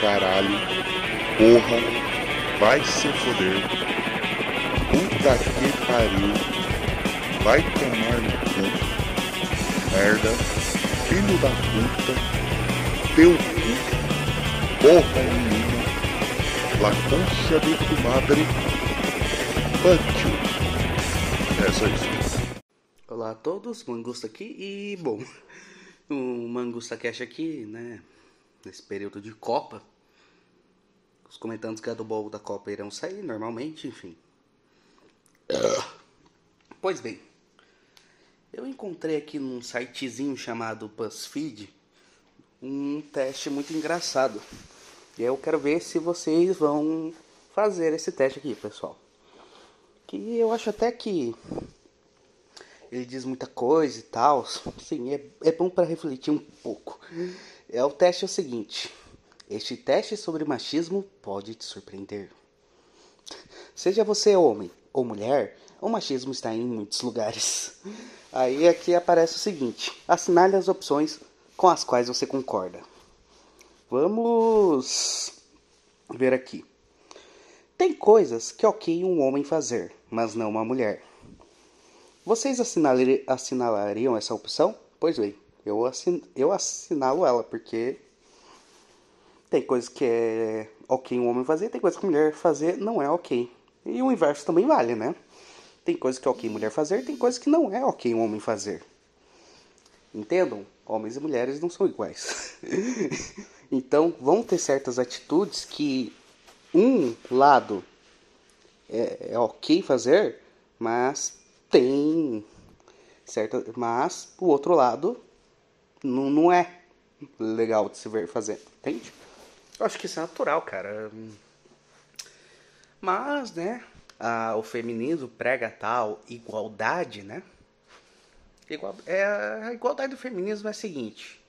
caralho, porra, vai se foder, puta que pariu, vai tomar no cu, merda, filho da puta, teu cu, porra nenhuma, la de tu madre, you. É só isso. Olá a todos, Mangusta aqui e bom, o Mangusta Cash aqui, né, nesse período de Copa, os comentantes que é do bol da Copa irão sair normalmente, enfim. Pois bem, eu encontrei aqui num sitezinho chamado BuzzFeed um teste muito engraçado. E eu quero ver se vocês vão fazer esse teste aqui, pessoal. Que eu acho até que ele diz muita coisa e tal. Sim, é, é bom para refletir um pouco. É o teste é o seguinte: este teste sobre machismo pode te surpreender. Seja você homem ou mulher, o machismo está em muitos lugares. Aí aqui aparece o seguinte: assinale as opções com as quais você concorda. Vamos ver aqui. Tem coisas que ok um homem fazer, mas não uma mulher. Vocês assinalariam essa opção? Pois bem, eu, assin eu assinalo ela, porque tem coisas que é ok um homem fazer, tem coisas que mulher fazer não é ok. E o inverso também vale, né? Tem coisas que é ok mulher fazer, tem coisas que não é ok um homem fazer. Entendam? Homens e mulheres não são iguais. então, vão ter certas atitudes que um lado é, é ok fazer, mas tem certa, mas o outro lado não, não é legal de se ver fazer, entende? Eu acho que isso é natural, cara. Mas, né, o feminismo prega tal igualdade, né? Igual, é, a igualdade do feminismo é a seguinte: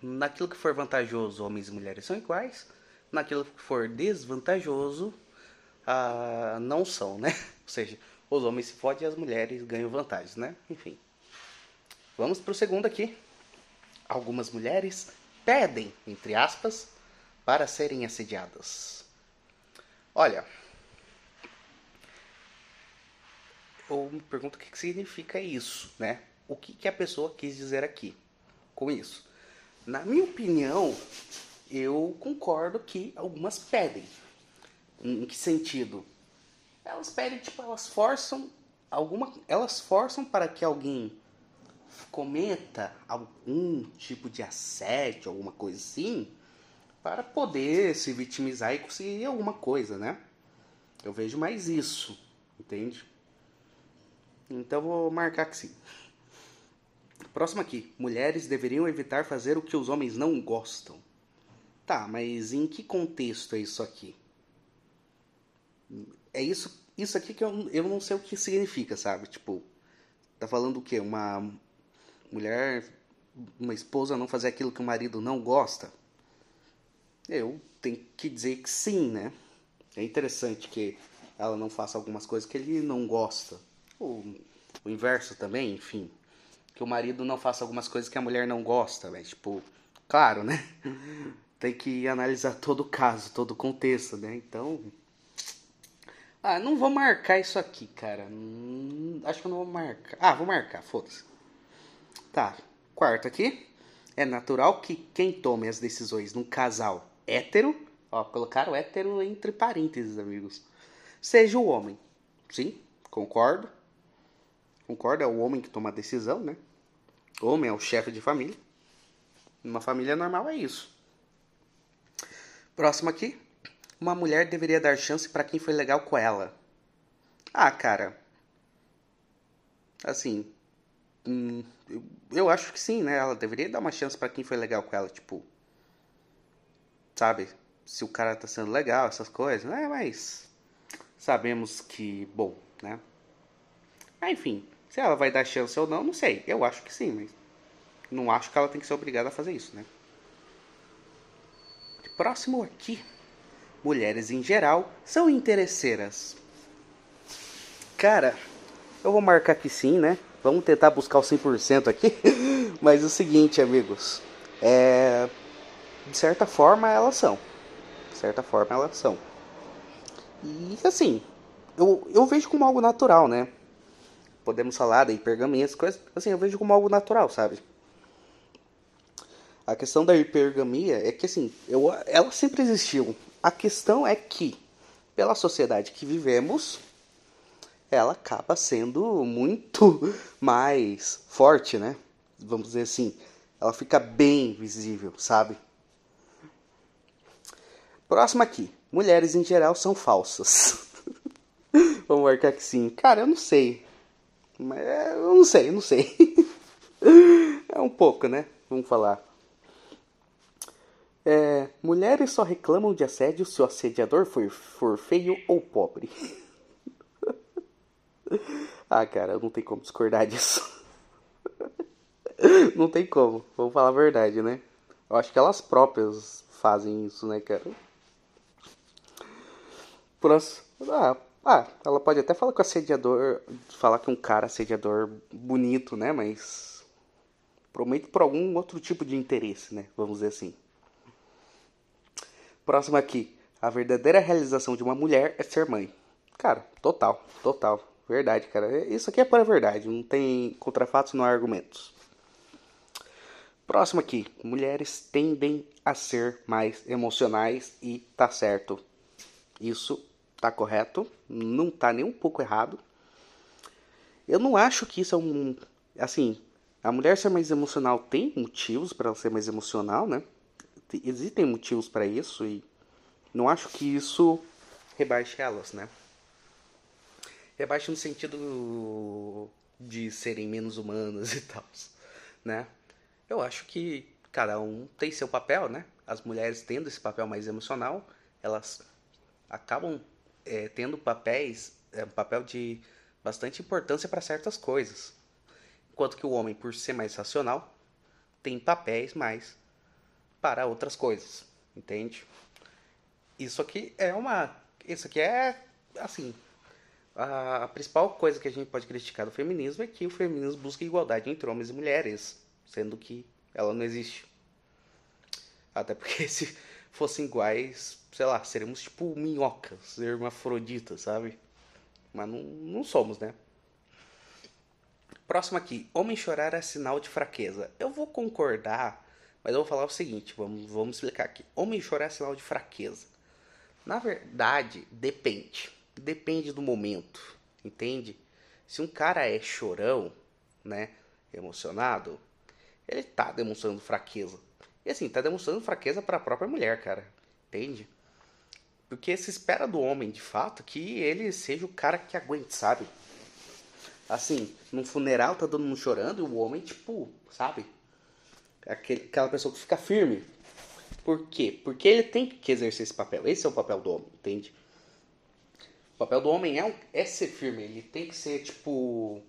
naquilo que for vantajoso, homens e mulheres são iguais, naquilo que for desvantajoso, ah, não são, né? Ou seja, os homens se fodem e as mulheres ganham vantagens, né? Enfim. Vamos para o segundo aqui. Algumas mulheres pedem, entre aspas, para serem assediadas. Olha, eu me pergunto o que significa isso, né? O que, que a pessoa quis dizer aqui com isso? Na minha opinião, eu concordo que algumas pedem. Em que sentido? Elas pedem, tipo, elas forçam alguma, elas forçam para que alguém cometa algum tipo de assédio, alguma coisa assim, para poder se vitimizar e conseguir alguma coisa, né? Eu vejo mais isso, entende? Então vou marcar que sim. Próximo aqui. Mulheres deveriam evitar fazer o que os homens não gostam. Tá, mas em que contexto é isso aqui? É isso, isso aqui que eu, eu não sei o que significa, sabe? Tipo, tá falando o quê? Uma mulher, uma esposa não fazer aquilo que o marido não gosta? Eu tenho que dizer que sim, né? É interessante que ela não faça algumas coisas que ele não gosta. O, o inverso também, enfim. Que o marido não faça algumas coisas que a mulher não gosta, mas tipo, claro, né? Tem que analisar todo o caso, todo o contexto, né? Então. Ah, não vou marcar isso aqui, cara. Hum, acho que eu não vou marcar. Ah, vou marcar, foda-se. Tá, quarto aqui. É natural que quem tome as decisões num casal hétero, ó, colocaram hétero entre parênteses, amigos, seja o homem. Sim, concordo. Concordo, é o homem que toma a decisão, né? O homem é o chefe de família. Numa família normal é isso. Próximo aqui. Uma mulher deveria dar chance para quem foi legal com ela. Ah, cara. Assim. Hum, eu, acho que sim, né? Ela deveria dar uma chance para quem foi legal com ela. Tipo, sabe? Se o cara tá sendo legal, essas coisas, né? Mas sabemos que, bom, né? Ah, enfim, se ela vai dar chance ou não, não sei. Eu acho que sim, mas não acho que ela tem que ser obrigada a fazer isso, né? Próximo aqui. Mulheres em geral são interesseiras. Cara, eu vou marcar que sim, né? Vamos tentar buscar o 100% aqui. Mas é o seguinte, amigos. É de certa forma elas são. De certa forma elas são. E assim, eu, eu vejo como algo natural, né? Podemos falar da hipergamia, as coisas, assim, eu vejo como algo natural, sabe? A questão da hipergamia é que assim, eu, ela sempre existiu. A questão é que, pela sociedade que vivemos, ela acaba sendo muito mais forte, né? Vamos dizer assim, ela fica bem visível, sabe? Próximo aqui. Mulheres em geral são falsas. Vamos marcar que sim. Cara, eu não sei. Mas eu não sei, eu não sei. é um pouco, né? Vamos falar. É, mulheres só reclamam de assédio se o assediador for, for feio ou pobre. ah, cara, não tem como discordar disso. não tem como, vamos falar a verdade, né? Eu acho que elas próprias fazem isso, né, cara? Próximo. Ah, ah, ela pode até falar com o assediador, falar que um cara assediador bonito, né? Mas prometo por algum outro tipo de interesse, né? Vamos dizer assim. Próximo aqui. A verdadeira realização de uma mulher é ser mãe. Cara, total, total. Verdade, cara. Isso aqui é para verdade. Não tem contrafatos, não há argumentos. Próximo aqui. Mulheres tendem a ser mais emocionais e tá certo. Isso tá correto. Não tá nem um pouco errado. Eu não acho que isso é um. Assim, a mulher ser mais emocional tem motivos para ela ser mais emocional, né? existem motivos para isso e não acho que isso rebaixe elas, né? Rebaixe no sentido de serem menos humanas e tal, né? Eu acho que cada um tem seu papel, né? As mulheres tendo esse papel mais emocional, elas acabam é, tendo papéis, é, um papel de bastante importância para certas coisas. Enquanto que o homem, por ser mais racional, tem papéis mais para outras coisas, entende? Isso aqui é uma, isso aqui é assim, a, principal coisa que a gente pode criticar do feminismo é que o feminismo busca igualdade entre homens e mulheres, sendo que ela não existe. Até porque se fossem iguais, sei lá, seríamos tipo minhocas, hermafroditas, sabe? Mas não, não somos, né? Próximo aqui. Homem chorar é sinal de fraqueza. Eu vou concordar mas eu vou falar o seguinte, vamos, vamos explicar aqui. Homem chorar é sinal de fraqueza. Na verdade, depende. Depende do momento, entende? Se um cara é chorão, né, emocionado, ele tá demonstrando fraqueza. E assim, tá demonstrando fraqueza para a própria mulher, cara. Entende? Porque se espera do homem, de fato, que ele seja o cara que aguente, sabe? Assim, num funeral tá todo mundo chorando e o homem, tipo, sabe? aquele, aquela pessoa que fica firme. Por quê? Porque ele tem que exercer esse papel. Esse é o papel do homem, entende? O papel do homem é, um, é ser firme. Ele tem que ser, tipo.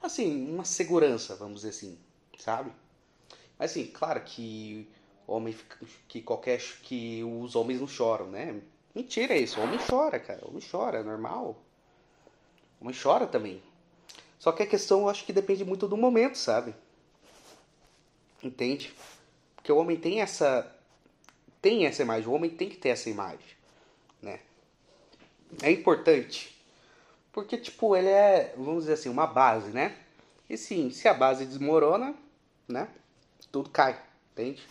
Assim, uma segurança, vamos dizer assim, sabe? Mas assim, claro que homem que qualquer que os homens não choram, né? Mentira isso, o homem chora, cara. O homem chora, é normal. O homem chora também. Só que a questão eu acho que depende muito do momento, sabe? Entende? Porque o homem tem essa tem essa imagem, o homem tem que ter essa imagem, né? É importante. Porque tipo, ele é, vamos dizer assim, uma base, né? E sim, se a base desmorona, né? Tudo cai, entende?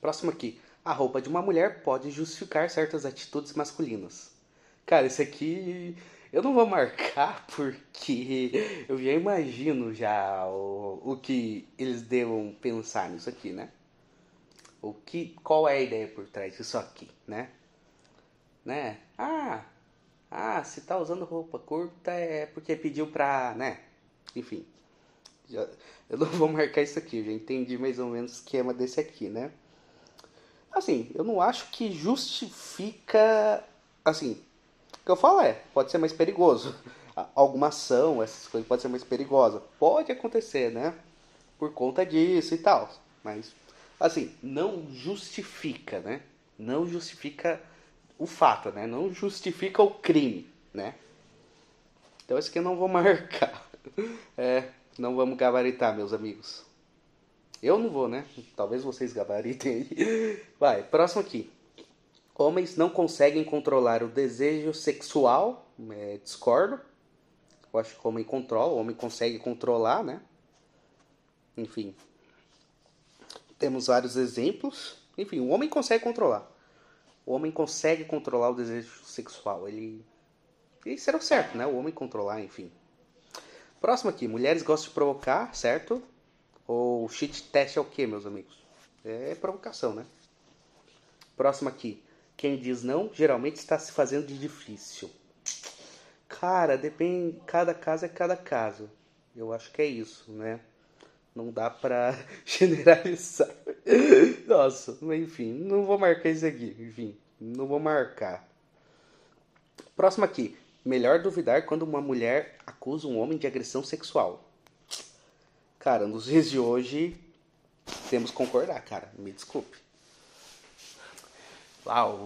Próximo aqui. A roupa de uma mulher pode justificar certas atitudes masculinas. Cara, esse aqui eu não vou marcar porque eu já imagino já o, o que eles devam pensar nisso aqui, né? O que, qual é a ideia por trás disso aqui, né? Né? Ah, ah, se tá usando roupa curta é porque pediu pra, né? Enfim, já, eu não vou marcar isso aqui, já entendi mais ou menos o esquema desse aqui, né? Assim, eu não acho que justifica, assim, o que eu falo é, pode ser mais perigoso. Alguma ação, essas coisas pode ser mais perigosa. Pode acontecer, né? Por conta disso e tal. Mas, assim, não justifica, né? Não justifica o fato, né? Não justifica o crime, né? Então esse aqui eu não vou marcar. É, não vamos gabaritar, meus amigos. Eu não vou, né? Talvez vocês gabaritem aí. Vai, próximo aqui. Homens não conseguem controlar o desejo sexual. É, discordo. Eu acho que o homem controla, o homem consegue controlar, né? Enfim. Temos vários exemplos. Enfim, o homem consegue controlar. O homem consegue controlar o desejo sexual. Ele. E será certo, né? O homem controlar, enfim. Próximo aqui. Mulheres gostam de provocar, certo? Ou shit test é o que, meus amigos? É provocação, né? Próximo aqui. Quem diz não, geralmente está se fazendo de difícil. Cara, depende. Cada caso é cada caso. Eu acho que é isso, né? Não dá pra generalizar. Nossa, enfim, não vou marcar isso aqui. Enfim, não vou marcar. Próximo aqui. Melhor duvidar quando uma mulher acusa um homem de agressão sexual. Cara, nos dias de hoje, temos que concordar, cara. Me desculpe. Uau,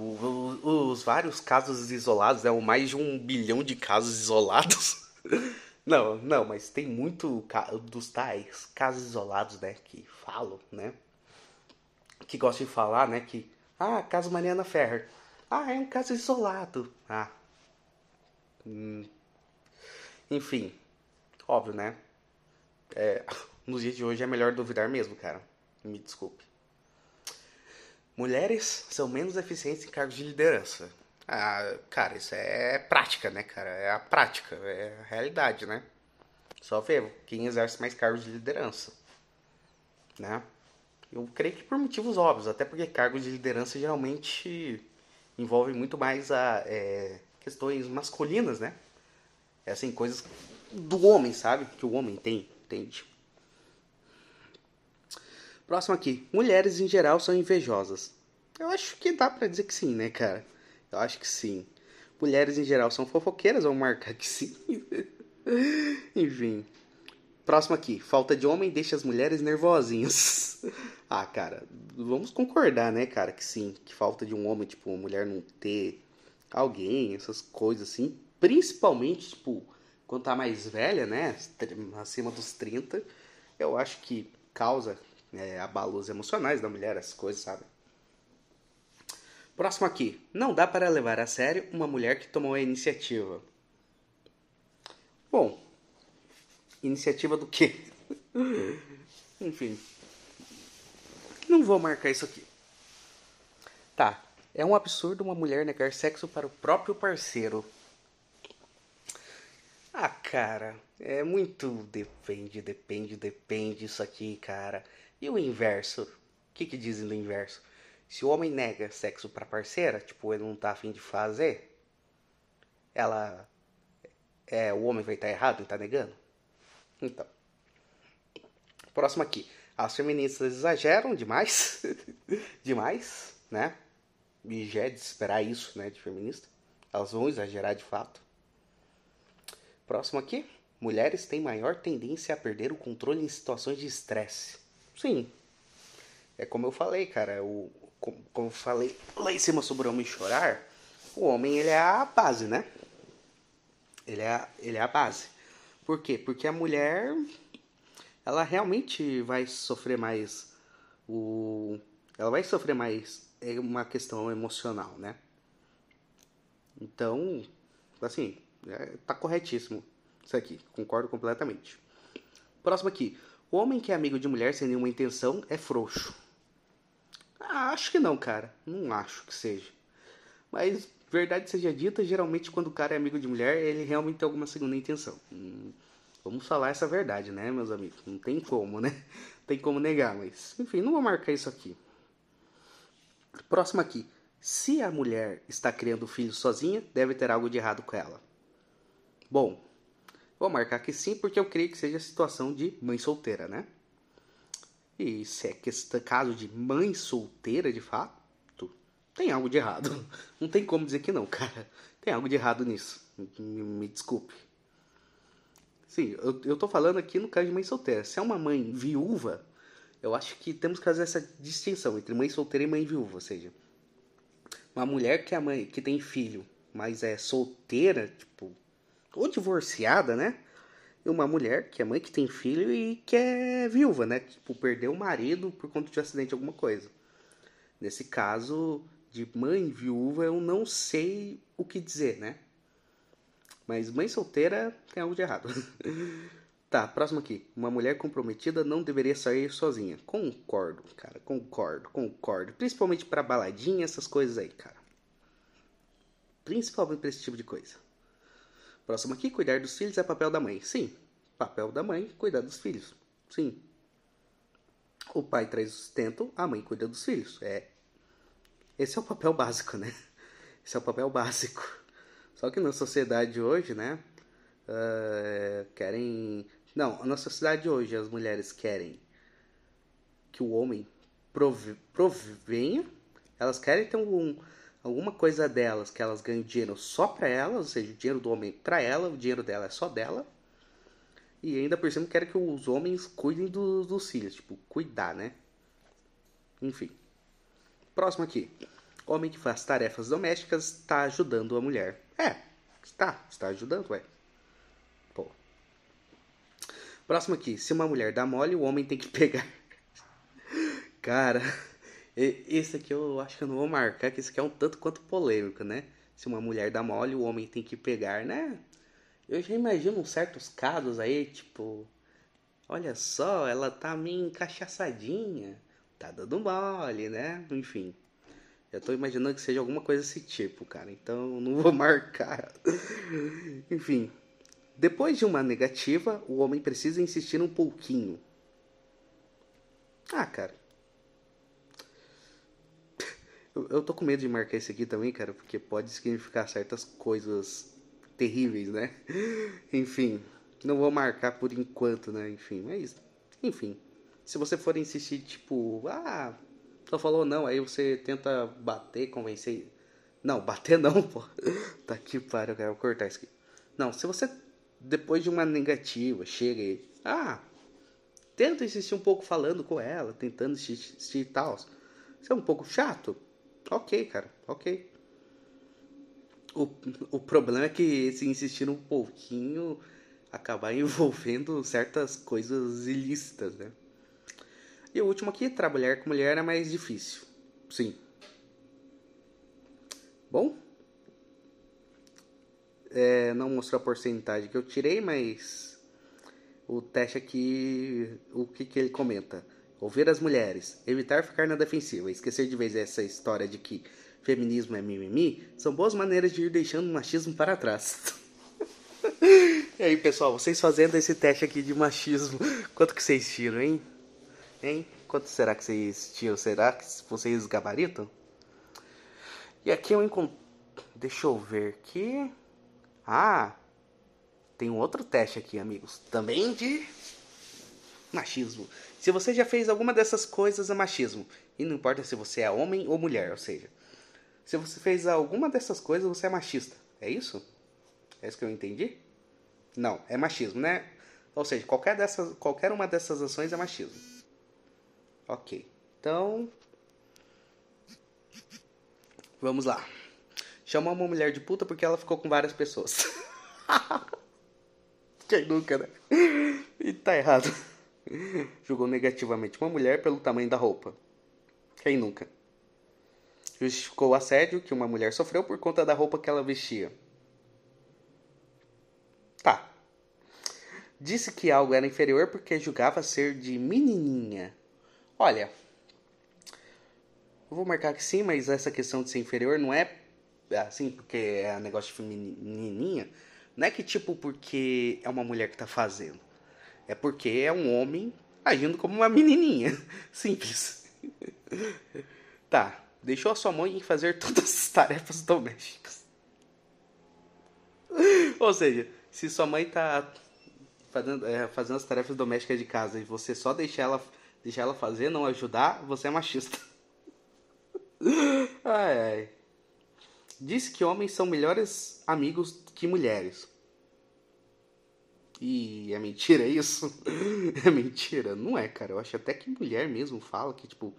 os vários casos isolados, é né? o mais de um bilhão de casos isolados. Não, não, mas tem muito dos tais casos isolados, né, que falam, né? Que gostam de falar, né, que ah, caso Mariana Ferrer. Ah, é um caso isolado. Ah. Hum. Enfim, óbvio, né? É, nos dias de hoje é melhor duvidar mesmo, cara. Me desculpe. Mulheres são menos eficientes em cargos de liderança. Ah, cara, isso é prática, né, cara? É a prática, é a realidade, né? Só ver quem exerce mais cargos de liderança, né? Eu creio que por motivos óbvios, até porque cargos de liderança geralmente envolvem muito mais a é, questões masculinas, né? É assim, coisas do homem, sabe? Que o homem tem, entende? Próximo aqui. Mulheres em geral são invejosas. Eu acho que dá pra dizer que sim, né, cara? Eu acho que sim. Mulheres em geral são fofoqueiras, vamos marcar que sim. Enfim. Próximo aqui. Falta de homem deixa as mulheres nervosinhas. ah, cara, vamos concordar, né, cara, que sim. Que falta de um homem, tipo, uma mulher não ter alguém, essas coisas assim. Principalmente, tipo, quando tá mais velha, né, acima dos 30, eu acho que causa é, abalos emocionais da mulher, essas coisas, sabe? Próximo aqui. Não dá para levar a sério uma mulher que tomou a iniciativa. Bom, iniciativa do quê? Enfim. Não vou marcar isso aqui. Tá. É um absurdo uma mulher negar sexo para o próprio parceiro. Ah, cara, é muito depende, depende, depende isso aqui, cara. E o inverso? O que, que dizem do inverso? Se o homem nega sexo pra parceira, tipo, ele não tá afim de fazer, ela. É, o homem vai estar tá errado em tá negando? Então. Próximo aqui. As feministas exageram demais. demais, né? E já é de esperar isso, né, de feminista. Elas vão exagerar de fato. Próximo aqui. Mulheres têm maior tendência a perder o controle em situações de estresse. Sim. É como eu falei, cara. O, como, como falei lá em cima sobre o homem chorar, o homem ele é a base, né? Ele é, a, ele é a base. Por quê? Porque a mulher ela realmente vai sofrer mais o ela vai sofrer mais é uma questão emocional, né? Então, assim, é, tá corretíssimo isso aqui, concordo completamente. Próximo aqui. O homem que é amigo de mulher sem nenhuma intenção é frouxo. Ah, acho que não, cara. Não acho que seja. Mas, verdade seja dita, geralmente quando o cara é amigo de mulher, ele realmente tem alguma segunda intenção. Hum, vamos falar essa verdade, né, meus amigos? Não tem como, né? Tem como negar, mas. Enfim, não vou marcar isso aqui. Próximo aqui. Se a mulher está criando filho sozinha, deve ter algo de errado com ela. Bom, vou marcar que sim, porque eu creio que seja a situação de mãe solteira, né? E se é questão, caso de mãe solteira de fato, tem algo de errado. Não tem como dizer que não, cara. Tem algo de errado nisso. Me, me desculpe. Sim, eu, eu tô falando aqui no caso de mãe solteira. Se é uma mãe viúva, eu acho que temos que fazer essa distinção entre mãe solteira e mãe viúva. Ou seja, uma mulher que é mãe, que tem filho, mas é solteira, tipo, ou divorciada, né? E uma mulher que é mãe que tem filho e que é viúva, né? Tipo, perdeu o marido por conta de um acidente, alguma coisa. Nesse caso de mãe viúva, eu não sei o que dizer, né? Mas mãe solteira tem algo de errado. Tá, próximo aqui. Uma mulher comprometida não deveria sair sozinha. Concordo, cara. Concordo, concordo. Principalmente pra baladinha, essas coisas aí, cara. Principalmente pra esse tipo de coisa. Próximo aqui. Cuidar dos filhos é papel da mãe. Sim. Papel da mãe, cuidar dos filhos. Sim. O pai traz o sustento, a mãe cuida dos filhos. É. Esse é o papel básico, né? Esse é o papel básico. Só que na sociedade hoje, né? Uh, querem não, na sociedade hoje as mulheres querem que o homem prove, provenha, elas querem ter algum, alguma coisa delas, que elas ganhem dinheiro só para elas, ou seja, o dinheiro do homem para ela, o dinheiro dela é só dela. E ainda por cima querem que os homens cuidem do, dos filhos, tipo, cuidar, né? Enfim. Próximo aqui. Homem que faz tarefas domésticas está ajudando a mulher. É, está, está ajudando, ué. Próximo aqui. Se uma mulher dá mole, o homem tem que pegar. Cara, esse aqui eu acho que eu não vou marcar, que esse aqui é um tanto quanto polêmico, né? Se uma mulher dá mole, o homem tem que pegar, né? Eu já imagino certos casos aí, tipo... Olha só, ela tá meio encaixaçadinha. Tá dando mole, né? Enfim. Eu tô imaginando que seja alguma coisa desse tipo, cara. Então não vou marcar. Enfim. Depois de uma negativa, o homem precisa insistir um pouquinho. Ah, cara. Eu, eu tô com medo de marcar esse aqui também, cara, porque pode significar certas coisas terríveis, né? Enfim, não vou marcar por enquanto, né? Enfim, mas. Enfim. Se você for insistir, tipo, ah, só falou não, aí você tenta bater, convencer. Não, bater não, pô. Tá aqui, para, eu quero cortar isso aqui. Não, se você depois de uma negativa, chega e. Ah, tenta insistir um pouco falando com ela, tentando insistir e tal. Isso é um pouco chato? Ok, cara, ok. O, o problema é que se insistir um pouquinho acabar envolvendo certas coisas ilícitas, né? E o último aqui, trabalhar com mulher é mais difícil. Sim. Bom, é, não mostrou a porcentagem que eu tirei, mas o teste aqui, o que, que ele comenta? Ouvir as mulheres, evitar ficar na defensiva, esquecer de vez essa história de que feminismo é mimimi, são boas maneiras de ir deixando o machismo para trás. e aí, pessoal, vocês fazendo esse teste aqui de machismo, quanto que vocês tiram, hein? Hein? Quanto será que vocês tiram? Será que vocês gabaritam? E aqui eu encontro... Deixa eu ver aqui... Ah, tem um outro teste aqui, amigos. Também de machismo. Se você já fez alguma dessas coisas, é machismo. E não importa se você é homem ou mulher, ou seja, se você fez alguma dessas coisas, você é machista. É isso? É isso que eu entendi? Não, é machismo, né? Ou seja, qualquer, dessas, qualquer uma dessas ações é machismo. Ok. Então. Vamos lá. Chamou uma mulher de puta porque ela ficou com várias pessoas. Quem nunca, né? E tá errado. Julgou negativamente uma mulher pelo tamanho da roupa. Quem nunca? Justificou o assédio que uma mulher sofreu por conta da roupa que ela vestia. Tá. Disse que algo era inferior porque julgava ser de menininha. Olha, eu vou marcar que sim, mas essa questão de ser inferior não é assim, porque é negócio de feminininha, não é que tipo porque é uma mulher que tá fazendo. É porque é um homem agindo como uma menininha. Simples. tá, deixou a sua mãe fazer todas as tarefas domésticas. Ou seja, se sua mãe tá fazendo, é, fazendo as tarefas domésticas de casa e você só deixar ela, deixar ela fazer, não ajudar, você é machista. ai, ai diz que homens são melhores amigos que mulheres. E é mentira isso? é mentira? Não é, cara. Eu acho até que mulher mesmo fala que, tipo,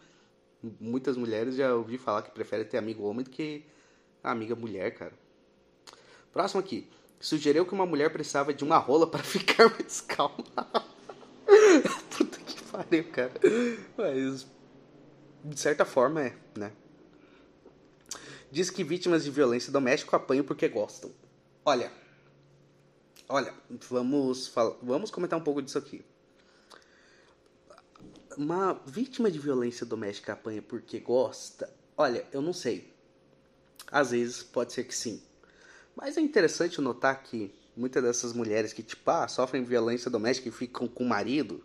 muitas mulheres já ouvi falar que preferem ter amigo homem do que amiga mulher, cara. Próximo aqui. sugeriu que uma mulher precisava de uma rola para ficar mais calma. Puta que pariu, cara. Mas, de certa forma, é, né? Diz que vítimas de violência doméstica apanham porque gostam. Olha, olha, vamos, vamos comentar um pouco disso aqui. Uma vítima de violência doméstica apanha porque gosta? Olha, eu não sei. Às vezes pode ser que sim. Mas é interessante notar que muitas dessas mulheres que, tipo, ah, sofrem violência doméstica e ficam com o marido,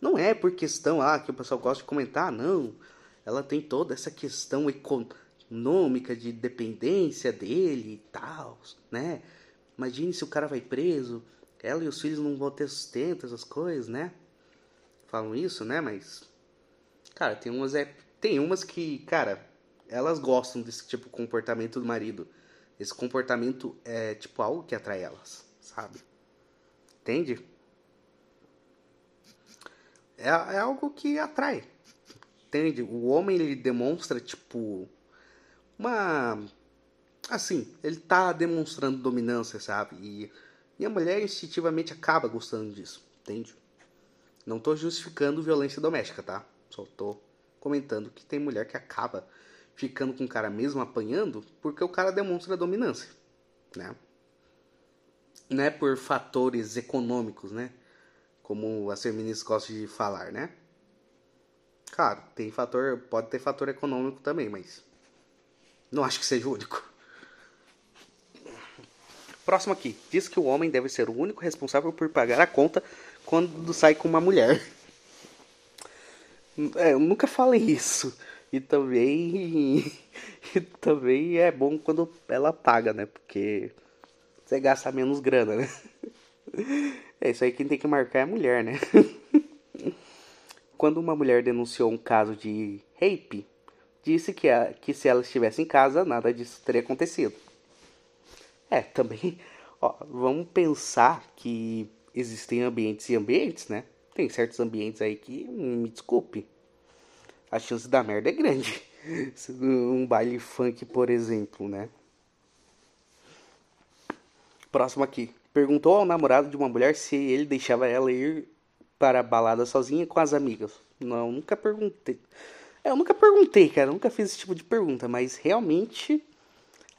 não é por questão, ah, que o pessoal gosta de comentar, não. Ela tem toda essa questão econômica de dependência dele e tal, né? Imagine se o cara vai preso, ela e os filhos não vão ter sustento, essas coisas, né? Falam isso, né? Mas, cara, tem umas, é, tem umas que, cara, elas gostam desse tipo de comportamento do marido. Esse comportamento é tipo algo que atrai elas, sabe? Entende? É, é algo que atrai. Entende? O homem ele demonstra tipo uma assim, ele tá demonstrando dominância, sabe? E, e a mulher instintivamente acaba gostando disso, entende? Não tô justificando violência doméstica, tá? Só tô comentando que tem mulher que acaba ficando com o cara mesmo apanhando porque o cara demonstra dominância, né? Não é por fatores econômicos, né? Como as feministas gostam de falar, né? Claro, tem fator, pode ter fator econômico também, mas não acho que seja o único. Próximo aqui. Diz que o homem deve ser o único responsável por pagar a conta quando sai com uma mulher. É, eu nunca falei isso. E também, e também é bom quando ela paga, né? Porque você gasta menos grana, né? É isso aí quem tem que marcar é a mulher, né? Quando uma mulher denunciou um caso de rape, disse que, a, que se ela estivesse em casa, nada disso teria acontecido. É, também, ó, vamos pensar que existem ambientes e ambientes, né? Tem certos ambientes aí que, me desculpe, a chance da merda é grande. Um baile funk, por exemplo, né? Próximo aqui. Perguntou ao namorado de uma mulher se ele deixava ela ir para a balada sozinha com as amigas. Não, nunca perguntei. É, eu nunca perguntei, cara. nunca fiz esse tipo de pergunta, mas realmente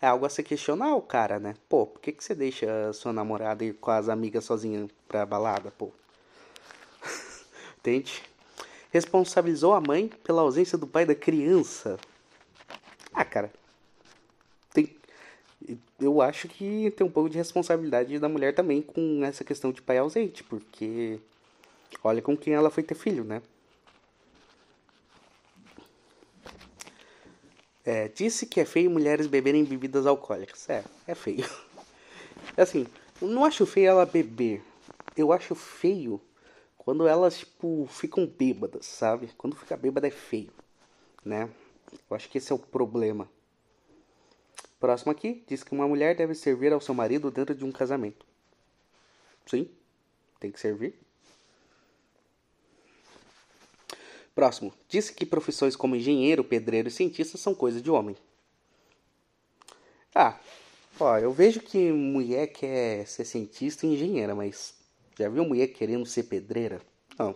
é algo a se questionar o cara, né? Pô, por que, que você deixa sua namorada ir com as amigas sozinha pra balada, pô? Entende? responsabilizou a mãe pela ausência do pai da criança. Ah, cara. Tem, eu acho que tem um pouco de responsabilidade da mulher também com essa questão de pai ausente, porque olha com quem ela foi ter filho, né? É, disse que é feio mulheres beberem bebidas alcoólicas. É, é feio. Assim, eu não acho feio ela beber. Eu acho feio quando elas, tipo, ficam bêbadas, sabe? Quando fica bêbada é feio, né? Eu acho que esse é o problema. Próximo aqui, diz que uma mulher deve servir ao seu marido dentro de um casamento. Sim, tem que servir. Próximo, disse que profissões como engenheiro, pedreiro e cientista são coisa de homem. Ah, ó, eu vejo que mulher quer ser cientista e engenheira, mas já viu mulher querendo ser pedreira? Não.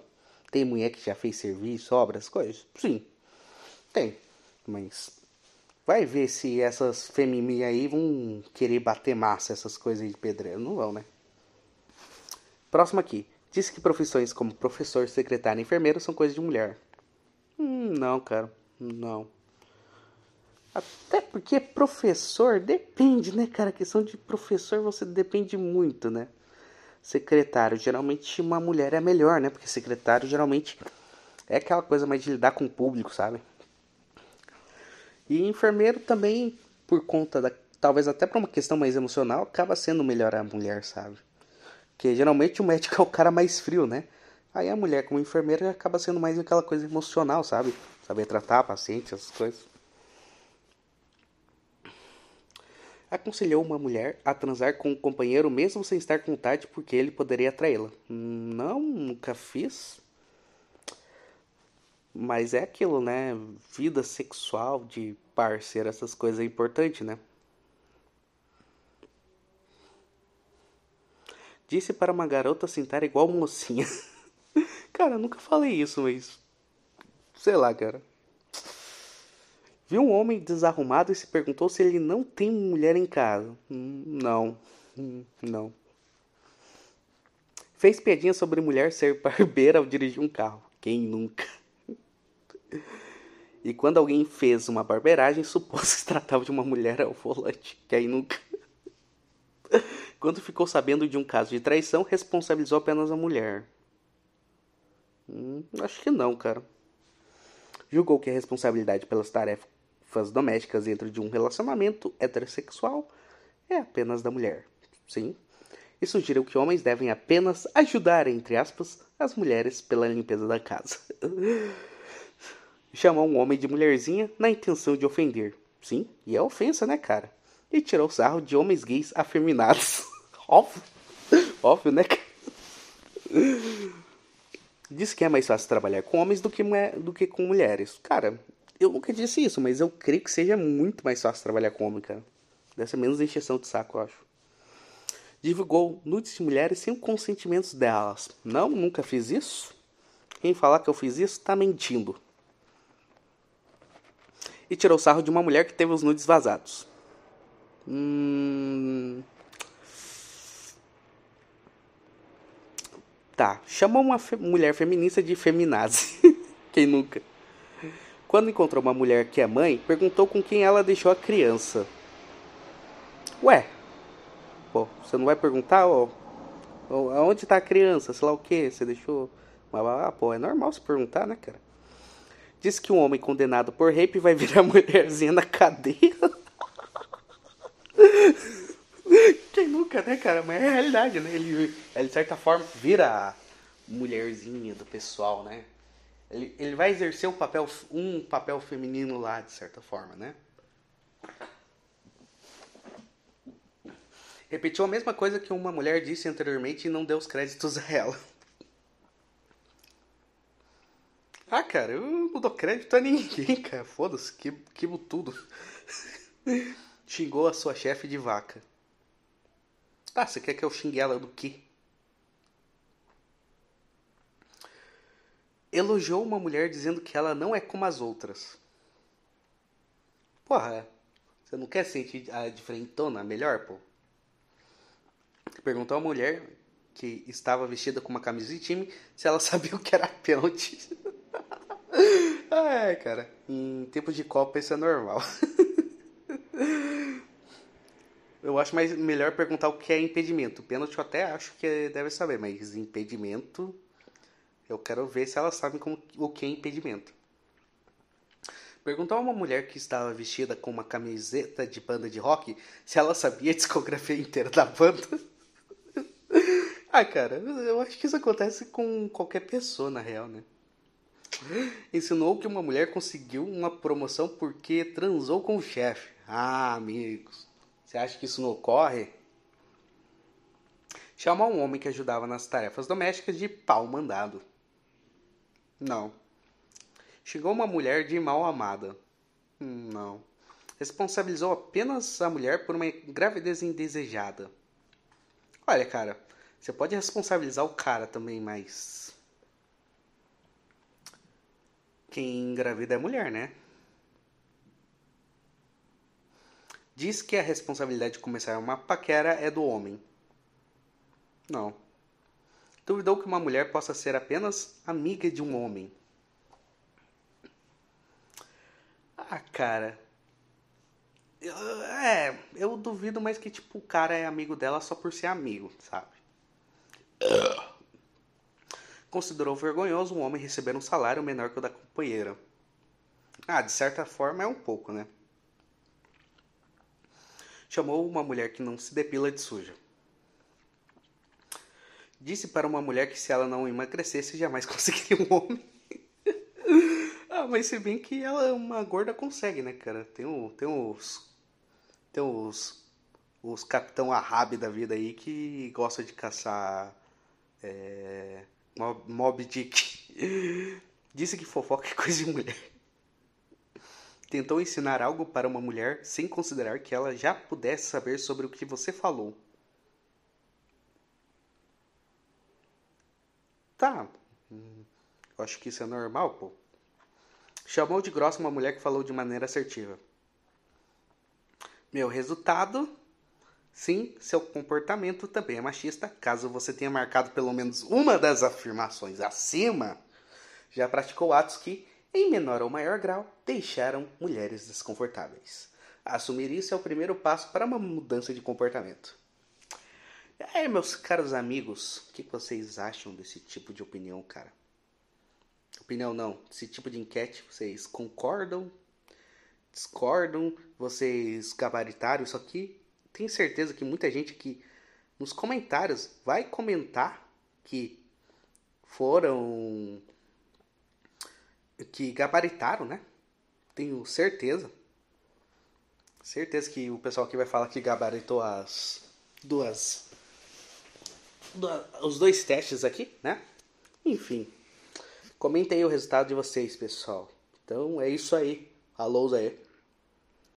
Tem mulher que já fez serviço, obras, coisas? Sim. Tem. Mas vai ver se essas femimi aí vão querer bater massa essas coisas de pedreiro. Não vão, né? Próximo aqui. Diz que profissões como professor, secretário e enfermeiro são coisas de mulher. Hum, não, cara. Não. Até porque professor depende, né, cara? A questão de professor você depende muito, né? secretário. Geralmente uma mulher é melhor, né? Porque secretário geralmente é aquela coisa mais de lidar com o público, sabe? E enfermeiro também, por conta da. Talvez até por uma questão mais emocional, acaba sendo melhor a mulher, sabe? Porque geralmente o médico é o cara mais frio, né? Aí a mulher, como enfermeira, acaba sendo mais aquela coisa emocional, sabe? Saber tratar paciente, essas coisas. aconselhou uma mulher a transar com o um companheiro mesmo sem estar com vontade porque ele poderia atraí-la. Não, nunca fiz. Mas é aquilo, né? Vida sexual de parceiro, essas coisas é importante, né? Disse para uma garota sentar igual mocinha. cara, nunca falei isso, mas. Sei lá, cara. Viu um homem desarrumado e se perguntou se ele não tem mulher em casa. Hum, não. Hum, não. Fez piadinha sobre mulher ser barbeira ao dirigir um carro. Quem nunca? E quando alguém fez uma barbeiragem, supôs que se tratava de uma mulher ao volante. Quem nunca? Quando ficou sabendo de um caso de traição, responsabilizou apenas a mulher. Hum, acho que não, cara. Julgou que a responsabilidade pelas tarefas domésticas dentro de um relacionamento heterossexual é apenas da mulher. Sim. E sugeriu que homens devem apenas ajudar, entre aspas, as mulheres pela limpeza da casa. Chamou um homem de mulherzinha na intenção de ofender. Sim, e é ofensa, né, cara? E tirou sarro de homens gays afeminados. Óbvio. Óbvio, né, cara? Diz que é mais fácil trabalhar com homens do que, do que com mulheres. Cara, eu nunca disse isso, mas eu creio que seja muito mais fácil trabalhar com homem, cara. Deve ser menos encheção de saco, eu acho. Divulgou nudes de mulheres sem o consentimento delas. Não, nunca fiz isso. Quem falar que eu fiz isso tá mentindo. E tirou sarro de uma mulher que teve os nudes vazados. Hum. Tá, chamou uma fe mulher feminista de feminazi. quem nunca? Quando encontrou uma mulher que é mãe, perguntou com quem ela deixou a criança. Ué, pô, você não vai perguntar, ó, aonde tá a criança, sei lá o que, você deixou. Ah, pô, é normal se perguntar, né, cara? Diz que um homem condenado por rape vai virar mulherzinha na cadeia. Quem nunca, né, cara? Mas é a realidade, né? Ele, ele de certa forma, vira a mulherzinha do pessoal, né? Ele, ele vai exercer um papel, um papel feminino lá, de certa forma, né? Repetiu a mesma coisa que uma mulher disse anteriormente e não deu os créditos a ela. Ah, cara, eu não dou crédito a ninguém, cara. Foda-se, queimo tudo. Xingou a sua chefe de vaca. Ah, você quer que eu xingue ela do quê? Elogiou uma mulher dizendo que ela não é como as outras. Porra, você não quer sentir a diferentona melhor, pô? Perguntou a mulher que estava vestida com uma camisa de time se ela sabia o que era pênalti. Ai, cara, em tempos de Copa isso é normal. Eu acho mais melhor perguntar o que é impedimento. Pênalti eu até acho que deve saber, mas impedimento eu quero ver se elas sabem como, o que é impedimento. Perguntou a uma mulher que estava vestida com uma camiseta de banda de rock se ela sabia a discografia inteira da banda. ah, cara, eu acho que isso acontece com qualquer pessoa, na real, né? Ensinou que uma mulher conseguiu uma promoção porque transou com o chefe. Ah, amigos. Você acha que isso não ocorre? Chamou um homem que ajudava nas tarefas domésticas de pau mandado. Não. Chegou uma mulher de mal amada. Não. Responsabilizou apenas a mulher por uma gravidez indesejada. Olha, cara, você pode responsabilizar o cara também, mas. Quem engravida é mulher, né? Diz que a responsabilidade de começar uma paquera é do homem. Não. Duvidou que uma mulher possa ser apenas amiga de um homem. Ah, cara. É, eu duvido mais que tipo o cara é amigo dela só por ser amigo, sabe? Considerou vergonhoso um homem receber um salário menor que o da companheira. Ah, de certa forma é um pouco, né? Chamou uma mulher que não se depila de suja. Disse para uma mulher que se ela não emagrecesse, jamais conseguiria um homem. ah, mas se bem que ela, uma gorda, consegue, né, cara? Tem, o, tem os. Tem os. Os capitão Ahab da vida aí que gosta de caçar. É, Mob, Mob Dick. Disse que fofoca é coisa de mulher tentou ensinar algo para uma mulher sem considerar que ela já pudesse saber sobre o que você falou. Tá. Eu acho que isso é normal, pô. Chamou de grossa uma mulher que falou de maneira assertiva. Meu resultado. Sim, seu comportamento também é machista. Caso você tenha marcado pelo menos uma das afirmações acima, já praticou atos que, em menor ou maior grau, deixaram mulheres desconfortáveis. Assumir isso é o primeiro passo para uma mudança de comportamento. E aí, meus caros amigos, o que vocês acham desse tipo de opinião, cara? Opinião não, esse tipo de enquete, vocês concordam? Discordam? Vocês gabaritaram isso aqui? Tenho certeza que muita gente aqui nos comentários vai comentar que foram que gabaritaram, né? Tenho certeza. Certeza que o pessoal aqui vai falar que gabaritou as duas, os dois testes aqui, né? Enfim. Comentem aí o resultado de vocês, pessoal. Então é isso aí. Alô, Zé.